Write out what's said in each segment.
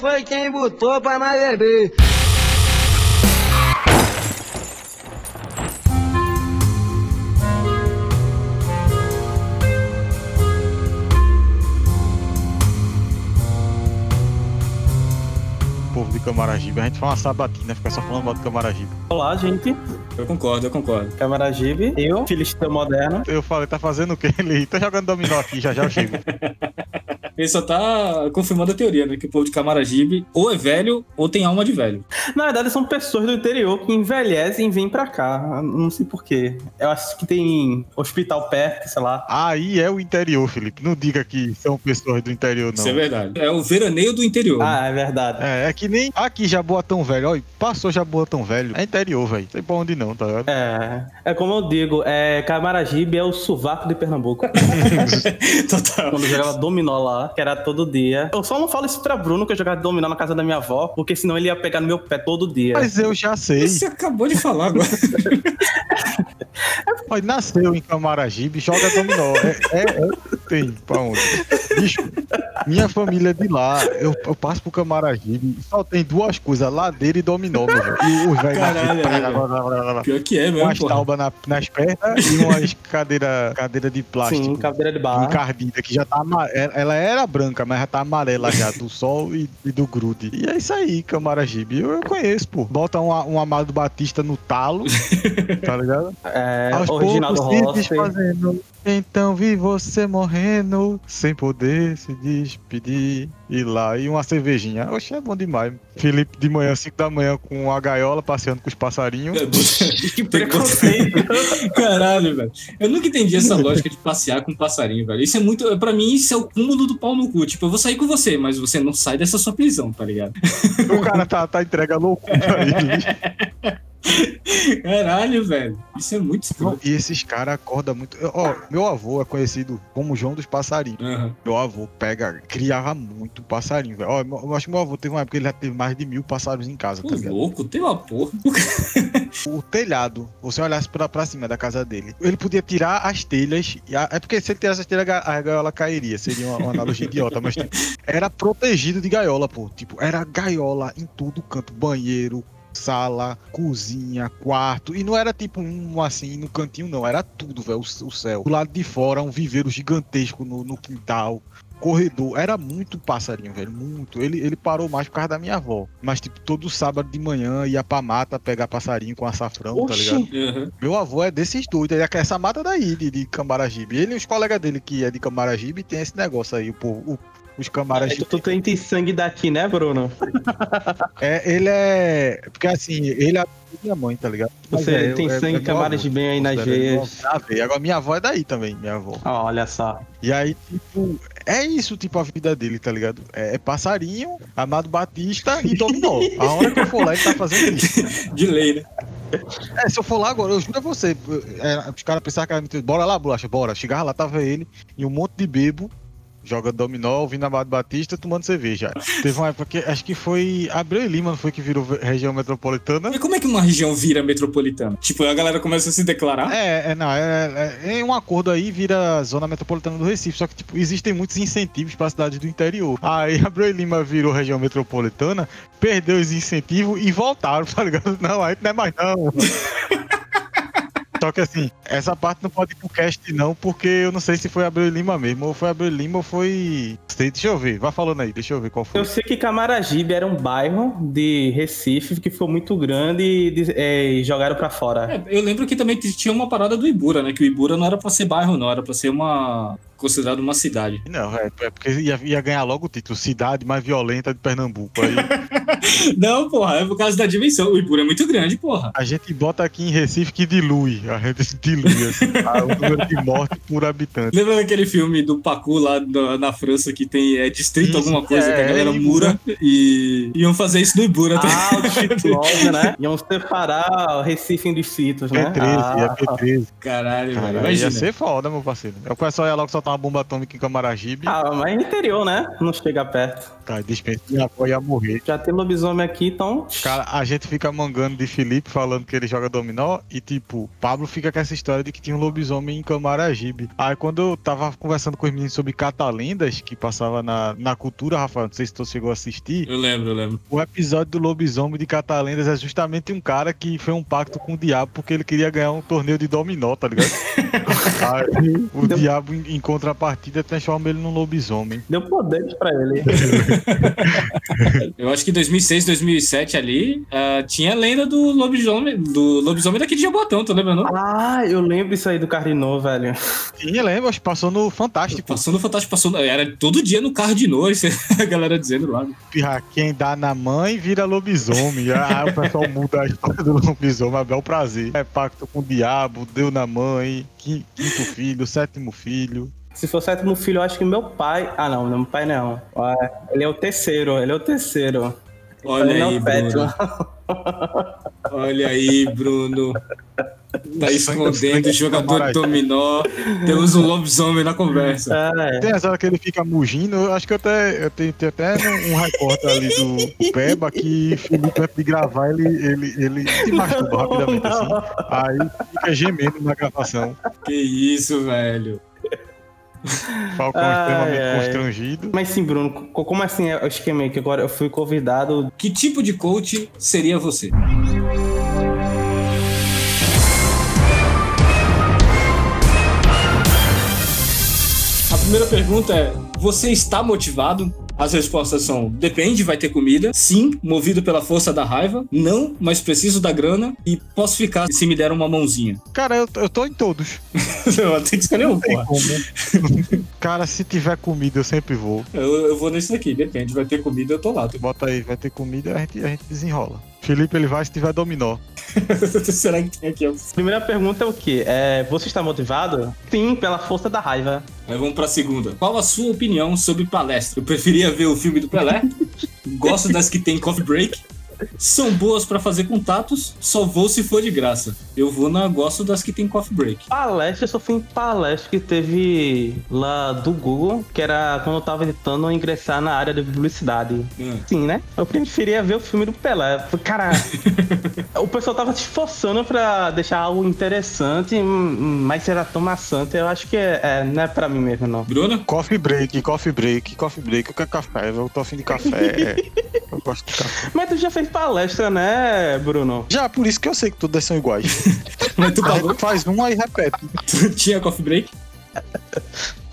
Foi quem botou pra nós beber. Camaragibe. A gente faz uma sabatina, fica só falando mal de Camaragibe. Olá, gente. Eu concordo, eu concordo. Camaragibe. Eu, Filisteu Moderno. Eu falei, tá fazendo o quê? Ele tá jogando dominó aqui, já já eu chego. Ele só tá confirmando a teoria, né? Que o povo de Camaragibe ou é velho ou tem alma de velho. Na verdade, são pessoas do interior que envelhecem e vêm pra cá. Não sei porquê. Eu acho que tem hospital perto, sei lá. Aí é o interior, Felipe. Não diga que são pessoas do interior, não. Isso é verdade. É o veraneio do interior. Ah, é verdade. É, é que nem aqui Jaboatão Velho. Olha, passou Jaboatão Velho. É interior, velho. Não sei pra onde não, tá ligado? É, é como eu digo, é, Camaragibe é o sovaco de Pernambuco. Total. Quando jogava dominó lá, que era todo dia. Eu só não falo isso pra Bruno, que eu jogava dominó na casa da minha avó, porque senão ele ia pegar no meu pé todo dia. Mas eu já sei. Você acabou de falar agora. Olha, nasceu em Camaragibe, joga dominó. É, é, é tem pra onde? Bicho, minha família é de lá. Eu, eu passo pro Camaragibe só tem duas coisas, ladeira e dominó, meu velho. E os velhos Caralho, Pior que é mesmo, umas taubas na, nas pernas e umas cadeira, cadeira de plástico. Sim, cadeira de barro. Encardida, que já tá ama- ela ela era branca, mas já tá amarela já, do sol e, e do grude. E é isso aí, Camaragibe. Eu, eu conheço, pô. Bota um, um Amado Batista no talo, tá ligado? É, Aos poucos se desfazendo. Então vi você morrendo, sem poder se despedir. E lá, e uma cervejinha. Oxe, é bom demais. Felipe de manhã, 5 da manhã, com a gaiola, passeando com os passarinhos. Que preconceito. Caralho, velho. Eu nunca entendi essa lógica de passear com um passarinho, velho. Isso é muito. Pra mim, isso é o cúmulo do pau no cu. Tipo, eu vou sair com você, mas você não sai dessa sua prisão, tá ligado? o cara tá, tá entrega loucura aí. Caralho, velho. Isso é muito escroto. E esses caras acordam muito. Ó, meu avô é conhecido como João dos Passarinhos. Aham. Meu avô pega, criava muito passarinho, velho. Ó, eu acho que meu avô teve uma época que ele já teve mais de mil passarinhos em casa, tá Pô, ligado? louco, tem uma porra. O telhado, você olhasse pra, pra cima da casa dele, ele podia tirar as telhas. e a- é porque se ele tirasse as telhas, a gaiola cairia. Seria uma, uma analogia idiota, mas tipo, era protegido de gaiola, pô. Tipo, era gaiola em todo canto. Banheiro, sala, cozinha, quarto. E não era tipo um assim no cantinho, não. Era tudo, velho. O, o céu. Do lado de fora, um viveiro gigantesco no, no quintal. Corredor, era muito passarinho, velho, muito. Ele, ele parou mais por causa da minha avó. Mas, tipo, todo sábado de manhã ia pra mata pegar passarinho com açafrão, tá Oxi. ligado? Aham. Meu avô é desses doidos, ele é essa mata daí, de, de Camaragibe. Ele e os colegas dele que é de Camaragibe tem esse negócio aí, o povo. o- os É, Camaragibe. tu tem tem sangue daqui, né, Bruno? É, ele é. Porque assim, ele é minha mãe, tá ligado? Você é, tem é- é sangue Camaragibe avô. bem aí nas veias. Ah. Agora minha avó é daí também, minha avó. Ó, olha só. E aí, tipo, é isso, tipo, a vida dele, tá ligado? É, é passarinho, Amado Batista e Dominó. A hora que eu for lá, ele tá fazendo isso. De lei, né? É, se eu for lá agora, eu juro a você, é, os caras pensavam que era mentira. Bora lá, bolacha, bora. Chegava lá, tava ele e um monte de bebo, joga dominó, ouvindo Amado Batista, tomando cerveja. Teve uma época que, acho que foi Abreu e Lima, não foi que virou região metropolitana? Mas como é que uma região vira metropolitana? Tipo, a galera começa a se declarar? É, é, não, é, é, é um acordo aí vira zona metropolitana do Recife, só que, tipo, existem muitos incentivos para cidades do interior. Aí Abreu e Lima virou região metropolitana, perdeu os incentivos e voltaram, tá ligado? Não, aí não é mais não. Só que assim, essa parte não pode ir pro cast não, porque eu não sei se foi Abreu Lima mesmo, ou foi Abreu Lima ou foi... Sei, deixa eu ver, vai falando aí, deixa eu ver qual foi. Eu sei que Camaragibe era um bairro de Recife que foi muito grande e de- é, e jogaram pra fora. É, eu lembro que também tinha uma parada do Ibura, né? Que o Ibura não era pra ser bairro, não, era pra ser uma. considerado uma cidade. Não, é, é porque ia, ia ganhar logo o título, cidade mais violenta de Pernambuco. Aí Não, porra, é por causa da dimensão. O Ibura é muito grande, porra. A gente bota aqui em Recife que dilui. A gente dilui assim, a- o número de mortes por habitante. Lembra daquele filme do Pacu lá na, na França que que tem é, distrito Isso, alguma coisa é, que a galera é, mura e iam fazer isso no Ibura. tá? Ah, o Distrito 9, né? Iam separar o Recife em distritos, né? P13, Ah, é P13. Caralho, Cara, velho. ia ser foda, meu parceiro. O pessoal ia logo soltar uma bomba atômica em Camaragibe. ah, mas é interior, né? Não chega perto. Tá, dispensa. Minha avó ia morrer. Já tem lobisomem aqui, então. Cara, a gente fica mangando de Felipe falando que ele joga dominó e, tipo, Pablo fica com essa história de que tinha um lobisomem em Camaragibe. Aí, quando eu tava conversando com os meninos sobre catalendas, que passava na, na cultura, Rafael, não sei se tu chegou a assistir, Eu lembro, eu lembro. o episódio do lobisomem de catalendas é justamente um cara que fez um pacto com o diabo porque ele queria ganhar um torneio de dominó, tá ligado? Aí, o Deu- diabo, em, contrapartida, transforma ele num lobisomem. Deu poderes pra ele. Eu acho que em 2006, 2007 ali, ah, tinha a lenda do lobisomem, do lobisomem daqui de Jabotão, tu lembra não? Ah, eu lembro isso aí do Carlinô, velho. Sim, lembra? acho que Passou no Fantástico. Passou no Fantástico, passou, no- era todo dia no carro de noite, a galera dizendo lá. Ah, Quem dá na mãe vira lobisomem. Ah, o pessoal muda a história do lobisomem, é bel prazer. É pacto com o diabo, deu na mãe, qui- quinto filho, sétimo filho. Se for o sétimo filho, eu acho que meu pai. Ah, não, meu pai não. Ah, Ele é o terceiro, ele é o terceiro. Olha ele é aí, o sétimo. Bruno. Olha aí, Bruno. Tá escondendo o jogador de dominó. Temos um lobisomem na conversa. É. Tem as horas que ele fica mugindo, eu acho que eu até eu tenho, tem até um repórter ali do Peba que Felipe antes de gravar, ele, ele, ele se masturba rapidamente assim. Aí fica gemendo na gravação. Que isso, velho. Falcão Ai, extremamente ai. constrangido. Mas sim, Bruno, co- como assim é o esquema? Que agora eu fui convidado. Que tipo de coach seria você? Primeira pergunta é: você está motivado? As respostas são: depende, vai ter comida. Sim, movido pela força da raiva. Não, mas preciso da grana. E posso ficar se me der uma mãozinha. Cara, eu, eu tô em todos. Não, tem que um, porra. como. Cara, se tiver comida, eu sempre vou. Eu, eu vou nesse daqui, depende, vai ter comida, eu tô lá. Bota aí, vai ter comida, a gente, a gente desenrola. Felipe, ele vai se tiver dominó. Será que tem aqui? Primeira pergunta é o quê? É, você está motivado? Sim, pela força da raiva. Aí vamos pra segunda. Qual a sua opinião sobre palestra? Eu preferia ver o filme do Pelé. Gosto das que tem coffee break. São boas pra fazer contatos. Só vou se for de graça. Eu vou na gosto das que tem coffee break. Palestra, eu só fui em palestra que teve lá do Google, que era quando eu tava tentando ingressar na área de publicidade. Hum. Sim, né? Eu preferia ver o filme do Pelé. Cara, o pessoal tava se esforçando pra deixar algo interessante, mas era tão maçante, eu acho que é, é, não é pra mim mesmo, não. Bruna? Coffee break, coffee break, coffee break. Eu quero café, eu tô afim de café. eu gosto de café. Mas tu já fez palestra, né, Bruno? Já, por isso que eu sei que todas são iguais. Mas tu pagou? faz um aí repete. Tu tinha coffee break?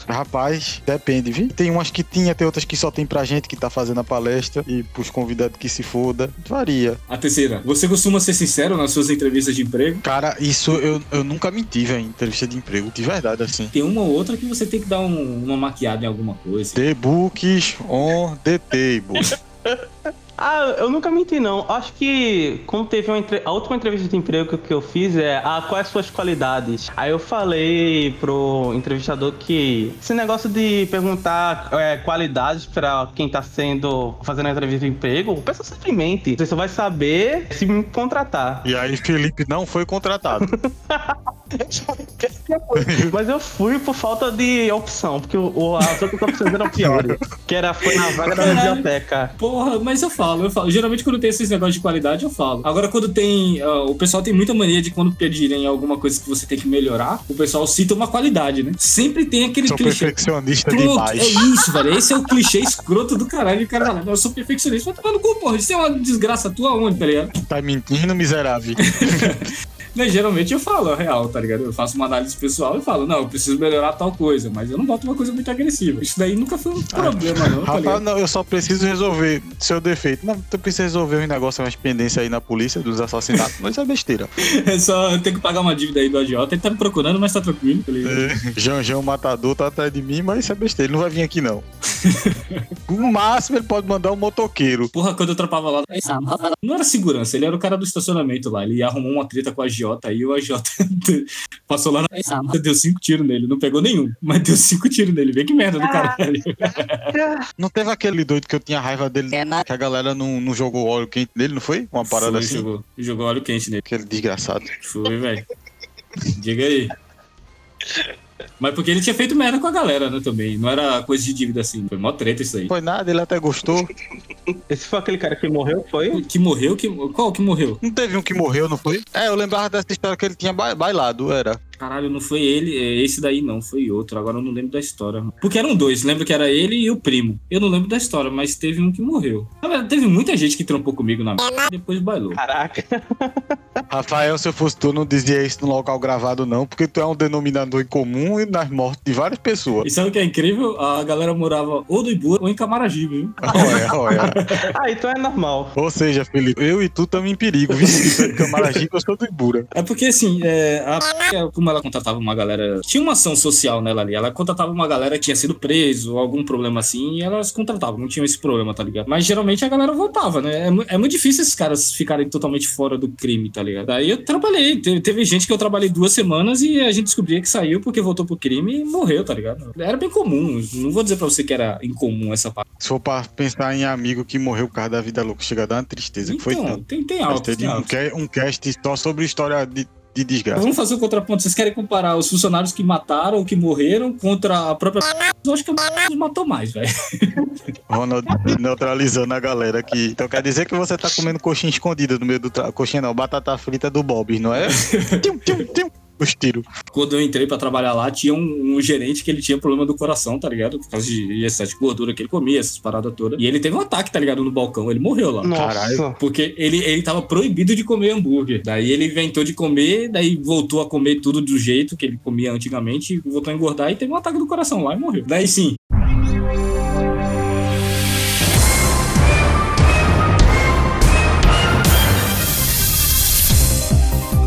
Rapaz, depende, viu? Tem umas que tinha, tem outras que só tem pra gente que tá fazendo a palestra e pros convidados que se foda. Varia. A terceira. Você costuma ser sincero nas suas entrevistas de emprego? Cara, isso eu, eu nunca menti, velho, em entrevista de emprego. De verdade, assim. Tem uma ou outra que você tem que dar um- uma maquiada em alguma coisa. The books on the table. Ah, eu nunca menti, não. Acho que quando teve uma entre- a última entrevista de emprego que, eu fiz é ah, quais as suas qualidades. Aí eu falei pro entrevistador que esse negócio de perguntar é, qualidades pra quem tá sendo fazendo a entrevista de emprego, pensa simplesmente. Você só vai saber se me contratar. E aí, Felipe não foi contratado. Mas eu fui por falta de opção, porque o, o, as outras opções eram piores. Que era foi na vaga da biblioteca. Porra, mas eu falo, eu falo. Geralmente quando tem esses negócios de qualidade, eu falo. Agora, quando tem. ah, o pessoal tem muita mania de quando pedirem alguma coisa que você tem que melhorar, o pessoal cita uma qualidade, né? Sempre tem aquele Sou clichê. perfeccionista Pronto, demais. é isso, velho. Esse é o clichê escroto do caralho. O cara fala, eu sou perfeccionista. Vai tomar no cu, porra. Isso é uma desgraça tua onde, tá ligado? Tá mentindo, miserável. Mas geralmente eu falo a real, tá ligado? Eu faço uma análise pessoal e falo, não, eu preciso melhorar tal coisa, mas eu não boto uma coisa muito agressiva. Isso daí nunca foi um problema, não, tá ligado? não, eu só preciso resolver seu defeito. Não, tu precisa resolver um negócio, umas pendências aí na polícia dos assassinatos. Mas isso é besteira. É só eu tenho que pagar uma dívida aí do agiota. Ele tá me procurando, mas tá tranquilo, tá ligado? Janjão Matador tá atrás de mim, mas isso é besteira. Ele não vai vir aqui, não. No máximo, ele pode mandar um motoqueiro. Porra, quando eu trampava lá, não era segurança, ele era o cara do estacionamento lá. Ele arrumou uma treta com a agiota aí, o agiota passou lá na deu cinco tiros nele. Não pegou nenhum, mas deu cinco tiros nele. Vê que merda do caralho. Não teve aquele doido que eu tinha raiva dele, que a galera não, não jogou óleo quente nele, não foi? Uma parada Foi, assim? Jogou, jogou óleo quente nele. Aquele desgraçado. Foi, velho. Diga aí. Mas porque ele tinha feito merda com a galera, né, também. Não era coisa de dívida assim. Foi mó treta isso aí. Foi nada, ele até gostou. Esse foi aquele cara que morreu, foi? Que morreu, que. Qual que morreu? Não teve um que morreu, não foi? É, eu lembrava dessa história que ele tinha ba- bailado, era. Caralho, não foi ele, é, esse daí não, foi outro. Agora eu não lembro da história. Porque eram dois, lembro que era ele e o primo. Eu não lembro da história, mas teve um que morreu. Na verdade, teve muita gente que trampou comigo na merda e depois bailou. Caraca. Rafael, se eu fosse tu, não dizia isso no local gravado, não, porque tu é um denominador em comum e nas mortes de várias pessoas. E sabe o que é incrível? A galera morava ou do Ibura ou em Camaragibe, viu? Olha, olha. Ah, então é normal. Ou seja, Felipe, eu e tu estamos em perigo. viu? Tu é de Camaragibe, eu sou do Ibura. É porque assim, é, a, como ela contratava uma galera. Tinha uma ação social nela ali. Ela contratava uma galera que tinha sido preso, algum problema assim, e elas contratavam, não tinham esse problema, tá ligado? Mas geralmente a galera voltava, né? É, é muito difícil esses caras ficarem totalmente fora do crime, tá ligado? Daí eu trabalhei. Teve, teve gente que eu trabalhei duas semanas e a gente descobria que saiu porque voltou pro crime e morreu, tá ligado? Era bem comum. Não vou dizer pra você que era incomum essa parte. Se for pra pensar em amigo que morreu por causa da vida louca, chega a dar uma tristeza, que foi Então, tanto. tem, tem alto, um, um cast só sobre história de, de desgraça. Vamos fazer o contraponto. Vocês querem comparar os funcionários que mataram ou que morreram contra a própria. Eu acho que o matou mais, velho. Ronald neutralizando a galera aqui. Então quer dizer que você tá comendo coxinha escondida no meio do. Tra... Coxinha não, batata frita do Bob, não é? Tim, tim, tim. Os tiros. Quando eu entrei pra trabalhar lá, tinha um, um gerente que ele tinha problema do coração, tá ligado? Por causa de excesso de gordura que ele comia, essas paradas todas. E ele teve um ataque, tá ligado? No balcão. Ele morreu lá. Nossa. Caralho. Porque ele, ele tava proibido de comer hambúrguer. Daí ele inventou de comer, daí voltou a comer tudo do jeito que ele comia antigamente, e voltou a engordar e teve um ataque do coração lá e morreu. Daí sim.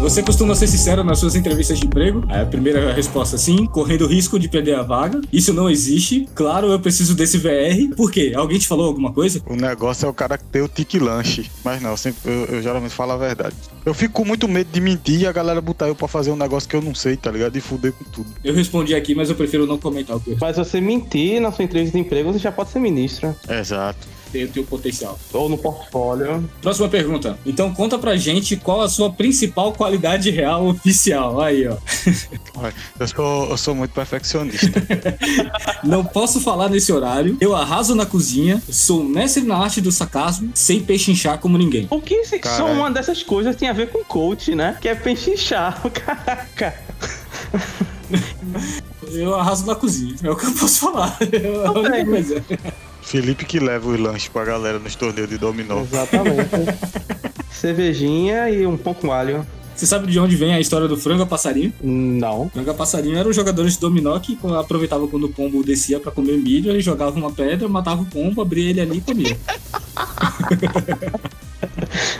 Você costuma ser sincero nas suas entrevistas de emprego? Aí a primeira resposta, sim, correndo risco de perder a vaga. Isso não existe. Claro, eu preciso desse VR. Por quê? Alguém te falou alguma coisa? O negócio é o cara ter o tique lanche. Mas não, sempre, eu, eu geralmente falo a verdade. Eu fico com muito medo de mentir e a galera botar eu pra fazer um negócio que eu não sei, tá ligado? E fuder com tudo. Eu respondi aqui, mas eu prefiro não comentar o que eu Mas você mentir na sua entrevista de emprego, você já pode ser ministro. Exato. Tenho, tenho potencial. Ou no portfólio. Próxima pergunta. Então conta pra gente qual a sua principal qualidade real oficial. Aí, ó. Eu sou, eu sou muito perfeccionista. Não posso falar nesse horário. Eu arraso na cozinha. Sou mestre na arte do sarcasmo, sem pechinchar como ninguém. O que se- só uma dessas coisas tem a ver com coach, né? Que é pechinchar. Caraca. Eu arraso na cozinha. É o que eu posso falar. É a única coisa. Felipe que leva os lanches pra galera nos torneios de dominó. Exatamente. Cervejinha e um pão com alho. Você sabe de onde vem a história do frango a passarinho? Não. Frango a passarinho eram os jogadores de dominó que aproveitavam quando o pombo descia pra comer milho, ele jogava uma pedra, matava o pombo, abria ele ali e comia.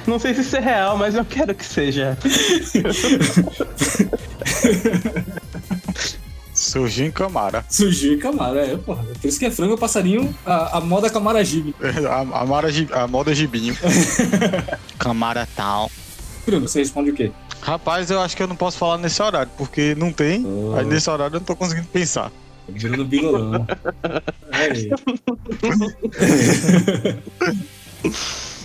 Não sei se isso é real, mas eu quero que seja. Surgiu em Camara. Surgiu em Camara, é, porra. Por isso que é frango passarinho, a, a moda camaragibe. A, a, Mara, a moda gibinho. Camara tal. Bruno, você responde o quê? Rapaz, eu acho que eu não posso falar nesse horário, porque não tem. Oh. Aí nesse horário eu não tô conseguindo pensar. Bruno Bigolão. Aí.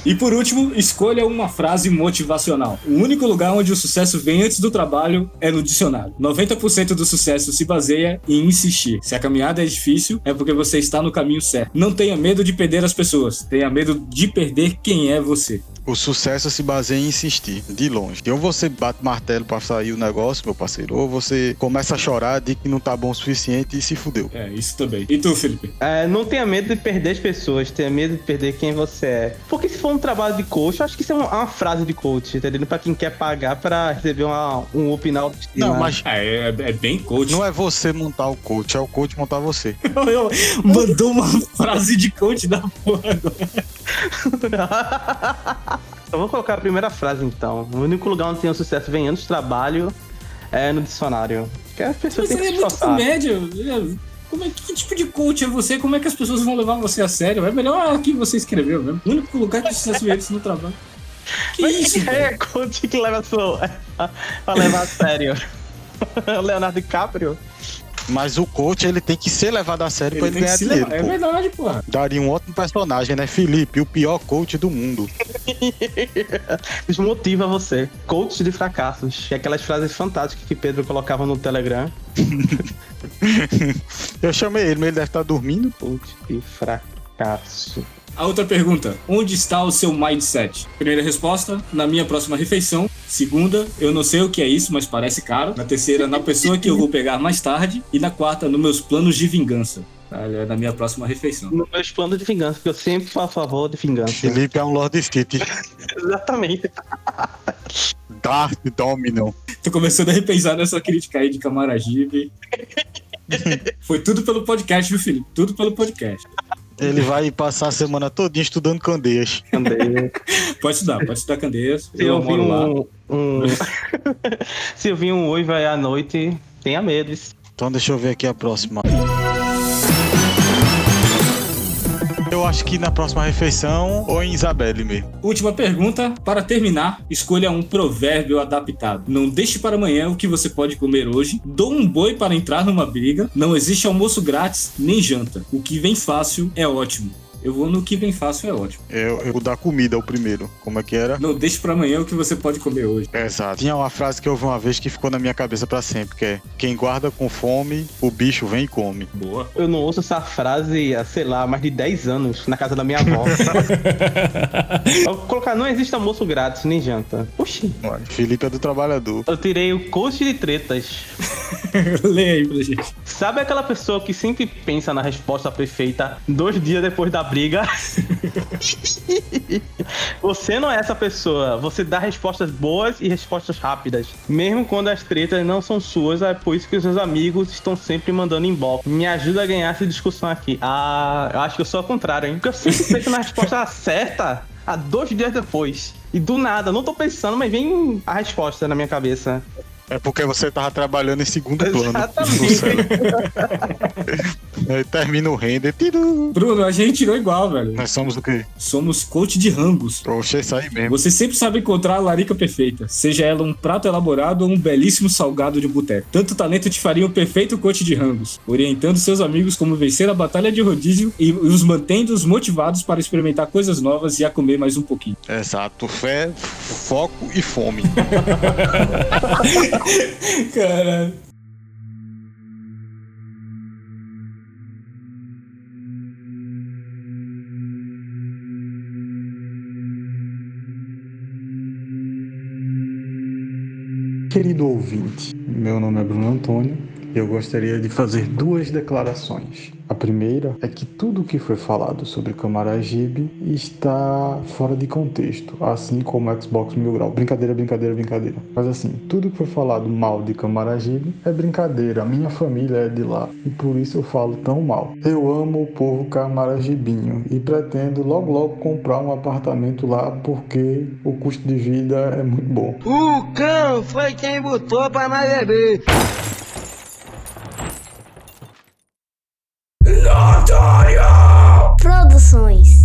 E por último, escolha uma frase motivacional. O único lugar onde o sucesso vem antes do trabalho é no dicionário. 90% do sucesso se baseia em insistir. Se a caminhada é difícil, é porque você está no caminho certo. Não tenha medo de perder as pessoas, tenha medo de perder quem é você. O sucesso se baseia em insistir, de longe. Ou você bate martelo pra sair o negócio, meu parceiro, ou você começa a chorar de que não tá bom o suficiente e se fudeu. É, isso também. E tu, Felipe? É, não tenha medo de perder as pessoas, tenha medo de perder quem você é. Porque se for um trabalho de coach, eu acho que isso é uma, uma frase de coach, entendeu? Pra quem quer pagar pra receber uma, um autoestima. Não, mas Ah, é, é bem coach. não é você montar o coach, é o coach montar você. Mandou uma frase de coach da porra agora. Eu vou colocar a primeira frase então. O único lugar onde tem o sucesso vem antes do trabalho é no dicionário. Que a pessoa Mas tem que é muito comédia. Como é, que tipo de coach é você? Como é que as pessoas vão levar você a sério? É melhor aqui você escreveu mesmo. O único lugar que o sucesso vem antes no trabalho. Que Mas isso, é coach que leva a sua. pra levar a sério. Leonardo DiCaprio. Mas o coach, ele tem que ser levado a sério pra Ele ele tem que ganhar dinheiro. É pô. verdade, porra. Daria um ótimo personagem, né? Felipe, o pior coach do mundo. Desmotiva você. Coach de fracassos. E aquelas frases fantásticas que Pedro colocava no Telegram. Eu chamei ele, mas ele deve estar dormindo. Coach de fracasso. A outra pergunta: onde está o seu mindset? Primeira resposta: na minha próxima refeição. Segunda, eu não sei o que é isso, mas parece caro. Na terceira, na pessoa que eu vou pegar mais tarde. E na quarta, nos meus planos de vingança. É Na minha próxima refeição. No meus planos de vingança, porque eu sempre sou a favor de vingança. Felipe é um Lord City. Exatamente. Darth Domino. Tô começando a repensar nessa crítica aí de Camaragibe. Foi tudo pelo podcast, viu, Felipe? Tudo pelo podcast. Ele vai passar a semana todinha estudando candeias. Também. Pode estudar, pode estudar Candeias. Se eu vi moro lá. um. um... Se eu vi um oi vai à noite, tenha medo. Então deixa eu ver aqui a próxima. Acho que na próxima refeição ou em Isabelle mesmo. Última pergunta. Para terminar, escolha um provérbio adaptado. Não deixe para amanhã o que você pode comer hoje. Dou um boi para entrar numa briga. Não existe almoço grátis nem janta. O que vem fácil é ótimo. Eu vou no que vem fácil é ótimo. Eu, eu vou dar comida o primeiro. Como é que era? Não deixe para amanhã o que você pode comer hoje. Exato. Tinha uma frase que eu ouvi uma vez que ficou na minha cabeça pra sempre, que é quem guarda com fome, o bicho vem e come. Boa. Eu não ouço essa frase há, sei lá, mais de 10 anos na casa da minha avó. eu vou colocar, não existe almoço grátis nem janta. Oxi. Felipe é do trabalhador. Eu tirei o coach de tretas. Lê aí pra gente. Sabe aquela pessoa que sempre pensa na resposta perfeita dois dias depois da briga? você não é essa pessoa. Você dá respostas boas e respostas rápidas. Mesmo quando as tretas não são suas, é por isso que os seus amigos estão sempre mandando inbox. Me ajuda a ganhar essa discussão aqui. Ah, eu acho que eu sou ao contrário, hein? Porque eu sempre penso na resposta certa há dois dias depois. E do nada, não tô pensando, mas vem a resposta na minha cabeça. É porque você tava trabalhando em segundo plano. Exatamente. Aí termina o render. Tiru. Bruno, a gente tirou igual, velho. Nós somos o quê? Somos coach de rangos. Poxa, isso aí mesmo. Você sempre sabe encontrar a larica perfeita, seja ela um prato elaborado ou um belíssimo salgado de boteco. Tanto talento te faria um perfeito coach de rangos, orientando seus amigos como vencer a batalha de rodízio e os mantendo motivados para experimentar coisas novas e a comer mais um pouquinho. Exato. Fé, foco e fome. Caralho. Querido ouvinte, meu nome é Bruno Antônio e eu gostaria de fazer duas declarações. Primeira é que tudo o que foi falado sobre Camaragibe está fora de contexto, assim como Xbox Mil Grau. Brincadeira, brincadeira, brincadeira. Mas assim, tudo que foi falado mal de Camaragibe é brincadeira. A minha família é de lá e por isso eu falo tão mal. Eu amo o povo camaragibinho e pretendo logo logo comprar um apartamento lá porque o custo de vida é muito bom. O cão foi quem botou pra nós beber. Produções.